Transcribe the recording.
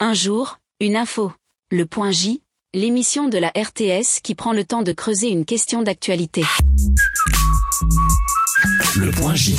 Un jour, une info. Le point J, l'émission de la RTS qui prend le temps de creuser une question d'actualité. Le point J.